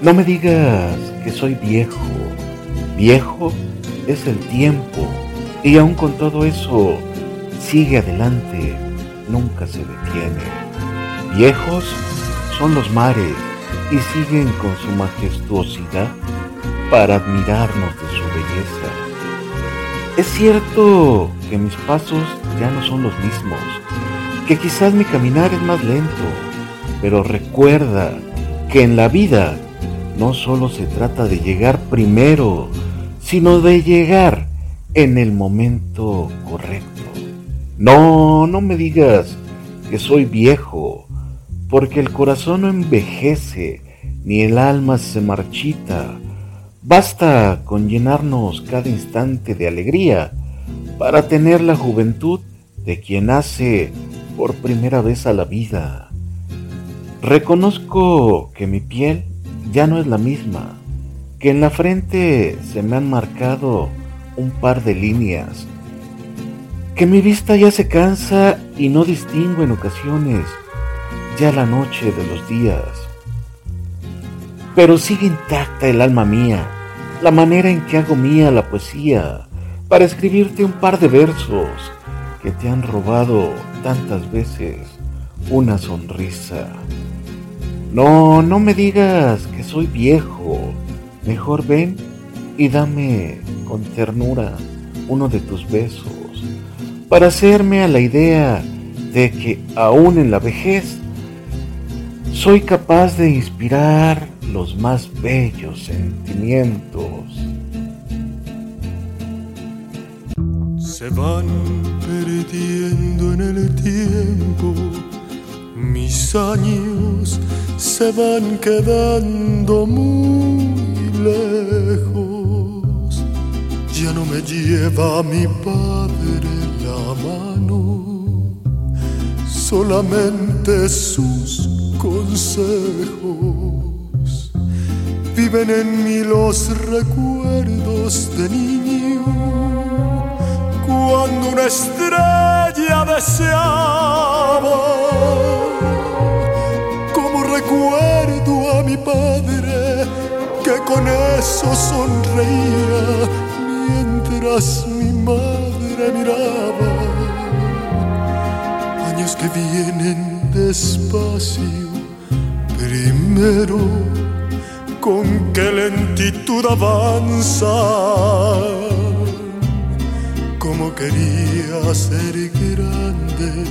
No me digas que soy viejo. Viejo es el tiempo y aún con todo eso sigue adelante, nunca se detiene. Viejos son los mares y siguen con su majestuosidad para admirarnos de su belleza. Es cierto que mis pasos ya no son los mismos, que quizás mi caminar es más lento, pero recuerda que en la vida no solo se trata de llegar primero, sino de llegar en el momento correcto. No, no me digas que soy viejo, porque el corazón no envejece, ni el alma se marchita. Basta con llenarnos cada instante de alegría para tener la juventud de quien hace por primera vez a la vida. Reconozco que mi piel ya no es la misma, que en la frente se me han marcado un par de líneas, que mi vista ya se cansa y no distingo en ocasiones ya la noche de los días. Pero sigue intacta el alma mía, la manera en que hago mía la poesía, para escribirte un par de versos que te han robado tantas veces una sonrisa. No, no me digas que soy viejo. Mejor ven y dame con ternura uno de tus besos para hacerme a la idea de que aún en la vejez soy capaz de inspirar los más bellos sentimientos. Se van perdiendo en el tiempo mis años se van quedando muy lejos. Ya no me lleva mi padre la mano, solamente sus consejos. Viven en mí los recuerdos de niño, cuando una estrella deseaba recuerdo a mi padre que con eso sonreía mientras mi madre miraba. Años que vienen despacio, primero con qué lentitud avanza. Como quería ser grande,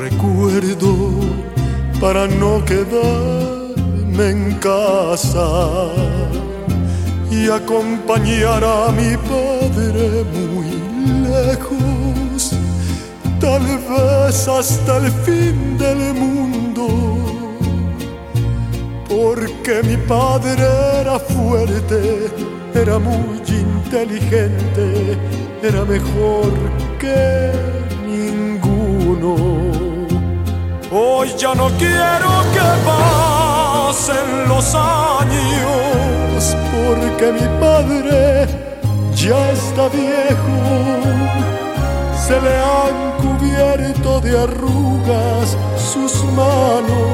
recuerdo para no quedarme en casa y acompañar a mi padre muy lejos, tal vez hasta el fin del mundo, porque mi padre era fuerte, era muy inteligente, era mejor que ninguno. Hoy ya no quiero que pasen los años, porque mi padre ya está viejo. Se le han cubierto de arrugas sus manos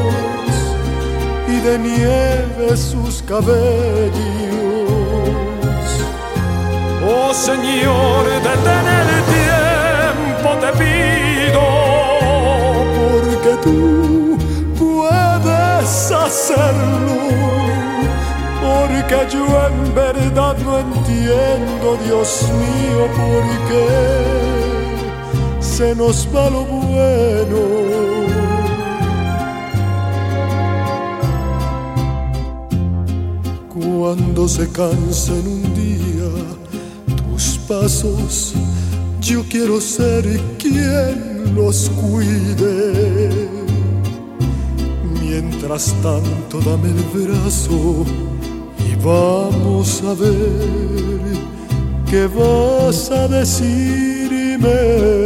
de nieve sus cabellos. Oh Señor, detén el tiempo, te pido que tú puedes hacerlo, porque yo en verdad no entiendo, Dios mío, por qué se nos va lo bueno. Cuando se cansen un día tus pasos, yo quiero ser quien los cuide. Mientras tanto, dame el brazo y vamos a ver qué vas a decirme.